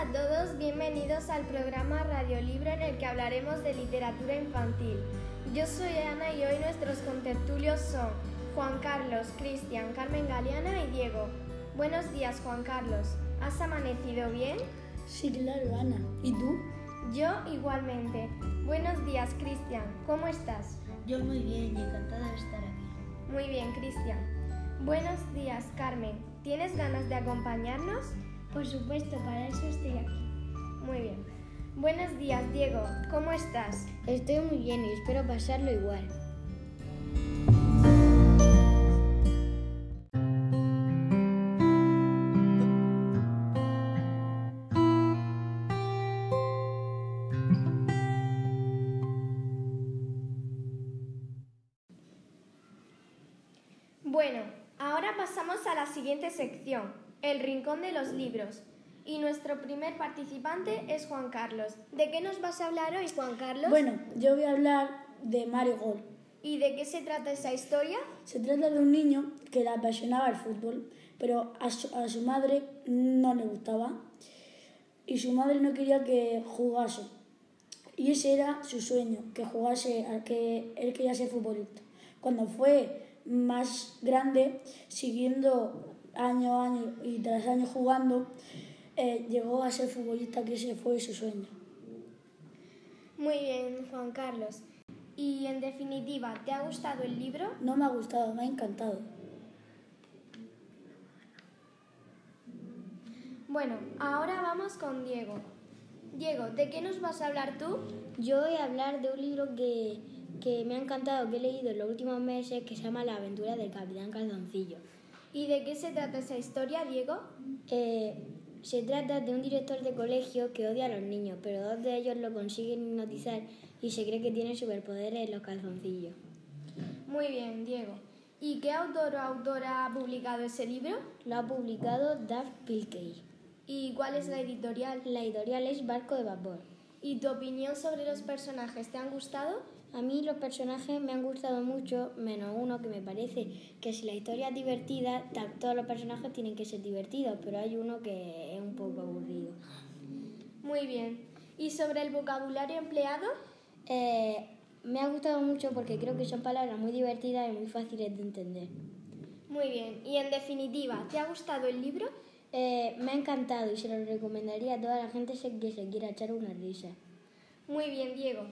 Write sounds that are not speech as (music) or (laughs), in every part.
a todos, bienvenidos al programa Radiolibro en el que hablaremos de literatura infantil. Yo soy Ana y hoy nuestros contertulios son Juan Carlos, Cristian, Carmen Galeana y Diego. Buenos días Juan Carlos, ¿has amanecido bien? Sí, claro, Ana. ¿Y tú? Yo igualmente. Buenos días Cristian, ¿cómo estás? Yo muy bien y encantada de estar aquí. Muy bien Cristian. Buenos días Carmen, ¿tienes ganas de acompañarnos? Por supuesto, para eso estoy aquí. Muy bien. Buenos días, Diego. ¿Cómo estás? Estoy muy bien y espero pasarlo igual. Bueno, ahora pasamos a la siguiente sección, el Rincón de los Libros. Y nuestro primer participante es Juan Carlos. ¿De qué nos vas a hablar hoy, Juan Carlos? Bueno, yo voy a hablar de Mario Gol. ¿Y de qué se trata esa historia? Se trata de un niño que le apasionaba el fútbol, pero a su, a su madre no le gustaba y su madre no quería que jugase. Y ese era su sueño, que jugase, que él quería ser futbolista. Cuando fue más grande, siguiendo año a año y tras año jugando, eh, llegó a ser futbolista, que ese fue su sueño. Muy bien, Juan Carlos. Y en definitiva, ¿te ha gustado el libro? No me ha gustado, me ha encantado. Bueno, ahora vamos con Diego. Diego, ¿de qué nos vas a hablar tú? Yo voy a hablar de un libro que, que me ha encantado, que he leído en los últimos meses, que se llama La aventura del Capitán Calzoncillo. ¿Y de qué se trata esa historia, Diego? Eh, se trata de un director de colegio que odia a los niños, pero dos de ellos lo consiguen hipnotizar y se cree que tiene superpoderes en los calzoncillos. Muy bien, Diego. ¿Y qué autor o autora ha publicado ese libro? Lo ha publicado Daft Pilkey. ¿Y cuál es la editorial? La editorial es Barco de Vapor. ¿Y tu opinión sobre los personajes te han gustado? A mí los personajes me han gustado mucho, menos uno que me parece que si la historia es divertida, todos los personajes tienen que ser divertidos, pero hay uno que es un poco aburrido. Muy bien. ¿Y sobre el vocabulario empleado? Eh, me ha gustado mucho porque creo que son palabras muy divertidas y muy fáciles de entender. Muy bien. Y en definitiva, ¿te ha gustado el libro? Eh, me ha encantado y se lo recomendaría a toda la gente que se quiera echar una risa. Muy bien, Diego.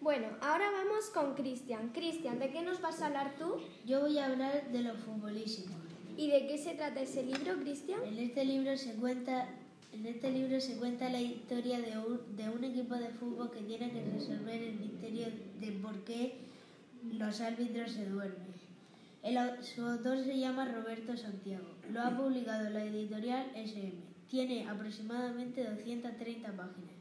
Bueno, ahora vamos con Cristian. Cristian, ¿de qué nos vas a hablar tú? Yo voy a hablar de lo futbolístico. ¿Y de qué se trata ese libro, Cristian? En este libro se cuenta, en este libro se cuenta la historia de un, de un equipo de fútbol que tiene que resolver el misterio de por qué los árbitros se duermen. El, su autor se llama Roberto Santiago. Lo ha publicado la editorial SM. Tiene aproximadamente 230 páginas.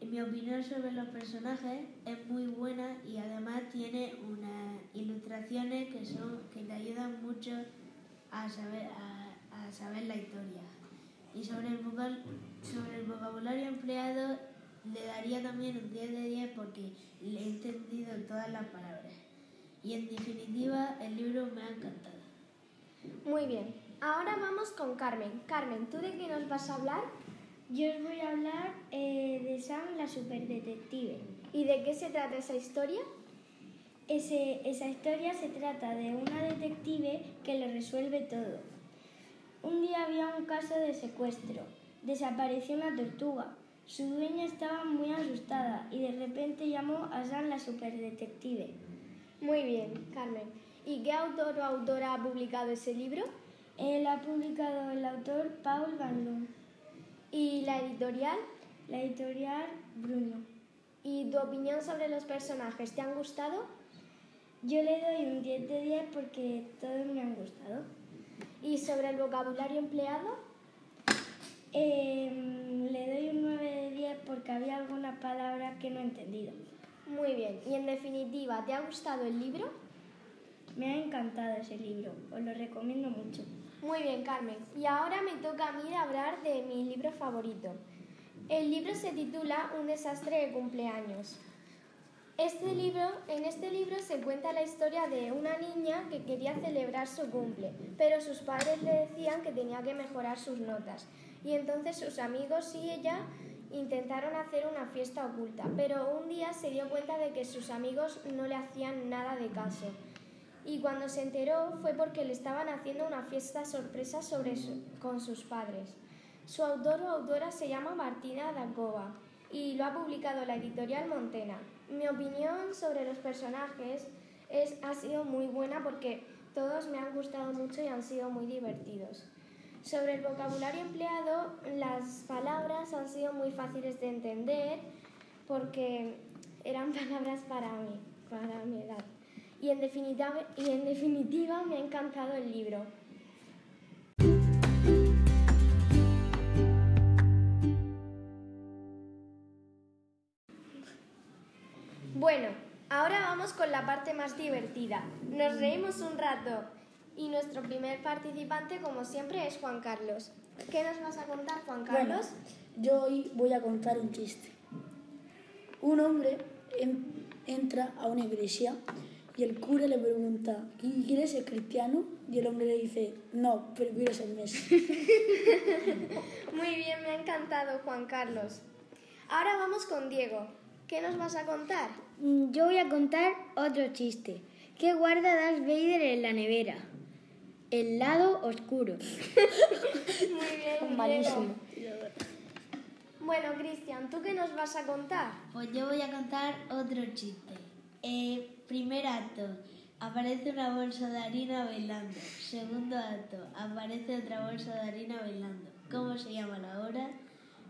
Mi opinión sobre los personajes es muy buena y además tiene unas ilustraciones que son que te ayudan mucho a saber a, a saber la historia. Y sobre el, vocal, sobre el vocabulario empleado le daría también un 10 de 10 porque le he entendido todas las palabras. Y en definitiva el libro me ha encantado. Muy bien. Ahora vamos con Carmen. Carmen, ¿tú de qué nos vas a hablar? Yo os voy a hablar eh, de Sam, la superdetective. ¿Y de qué se trata esa historia? Ese, esa historia se trata de una detective que lo resuelve todo. Un día había un caso de secuestro. Desapareció una tortuga. Su dueña estaba muy asustada y de repente llamó a Sam, la superdetective. Muy bien, Carmen. ¿Y qué autor o autora ha publicado ese libro? Él ha publicado el autor Paul Van Loon. ¿Y la editorial? La editorial Bruno. ¿Y tu opinión sobre los personajes? ¿Te han gustado? Yo le doy un 10 de 10 porque todos me han gustado. ¿Y sobre el vocabulario empleado? Eh, le doy un 9 de 10 porque había algunas palabras que no he entendido. Muy bien. ¿Y en definitiva, te ha gustado el libro? Me ha encantado ese libro. Os lo recomiendo mucho. Muy bien, Carmen. Y ahora me toca a mí hablar de mi libro favorito. El libro se titula Un desastre de cumpleaños. Este libro, en este libro se cuenta la historia de una niña que quería celebrar su cumple, pero sus padres le decían que tenía que mejorar sus notas. Y entonces sus amigos y ella intentaron hacer una fiesta oculta, pero un día se dio cuenta de que sus amigos no le hacían nada de caso. Y cuando se enteró fue porque le estaban haciendo una fiesta sorpresa con sus padres. Su autor o autora se llama Martina Dacova y lo ha publicado la editorial Montena. Mi opinión sobre los personajes es, ha sido muy buena porque todos me han gustado mucho y han sido muy divertidos. Sobre el vocabulario empleado, las palabras han sido muy fáciles de entender porque eran (laughs) palabras para mí, para mi edad. Y en definitiva, y en definitiva me ha encantado el libro. Bueno, ahora vamos con la parte más divertida. Nos reímos un rato y nuestro primer participante, como siempre, es Juan Carlos. ¿Qué nos vas a contar, Juan Carlos? yo hoy voy a contar un chiste. Un hombre entra a una iglesia y el cura le pregunta, ¿quieres ser cristiano? Y el hombre le dice, no, prefiero ser Messi. (laughs) Muy bien, me ha encantado, Juan Carlos. Ahora vamos con Diego. ¿Qué nos vas a contar? Mm, yo voy a contar otro chiste. ¿Qué guarda Darth Vader en la nevera? El lado oscuro. (laughs) Muy bien, (laughs) Malísimo. Bueno, Cristian, ¿tú qué nos vas a contar? Pues yo voy a contar otro chiste. Eh, primer acto, aparece una bolsa de harina bailando. Segundo acto, aparece otra bolsa de harina bailando. ¿Cómo se llama la hora?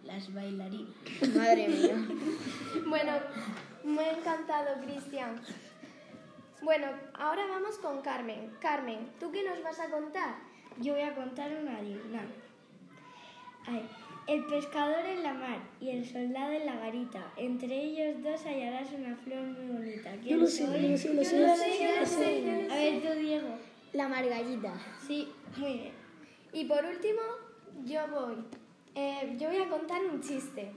Las bailarinas. Madre mía. (laughs) bueno, ha encantado, Cristian. Bueno, ahora vamos con Carmen. Carmen, ¿tú qué nos vas a contar? Yo voy a contar una adivinanza. El pescador en la mar y el soldado en la garita. Entre ellos dos hallarás una flor muy bonita. Yo lo sé, yo lo sé, lo sé. A ver tú, Diego. La margallita. Sí, muy bien. Y por último, yo voy. Eh, yo voy a contar un chiste.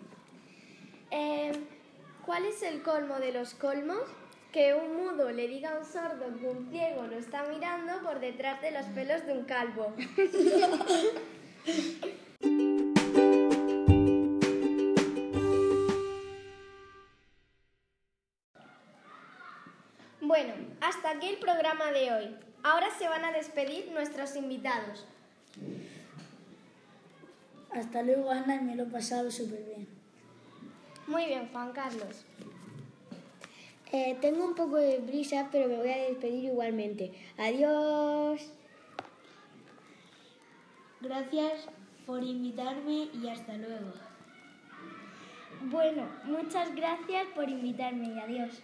Eh, ¿Cuál es el colmo de los colmos? Que un mudo le diga a un sordo que un ciego lo está mirando por detrás de los pelos de un calvo. (laughs) Bueno, hasta aquí el programa de hoy. Ahora se van a despedir nuestros invitados. Hasta luego, Ana, y me lo he pasado súper bien. Muy bien, Juan Carlos. Eh, tengo un poco de brisa, pero me voy a despedir igualmente. Adiós. Gracias por invitarme y hasta luego. Bueno, muchas gracias por invitarme y adiós.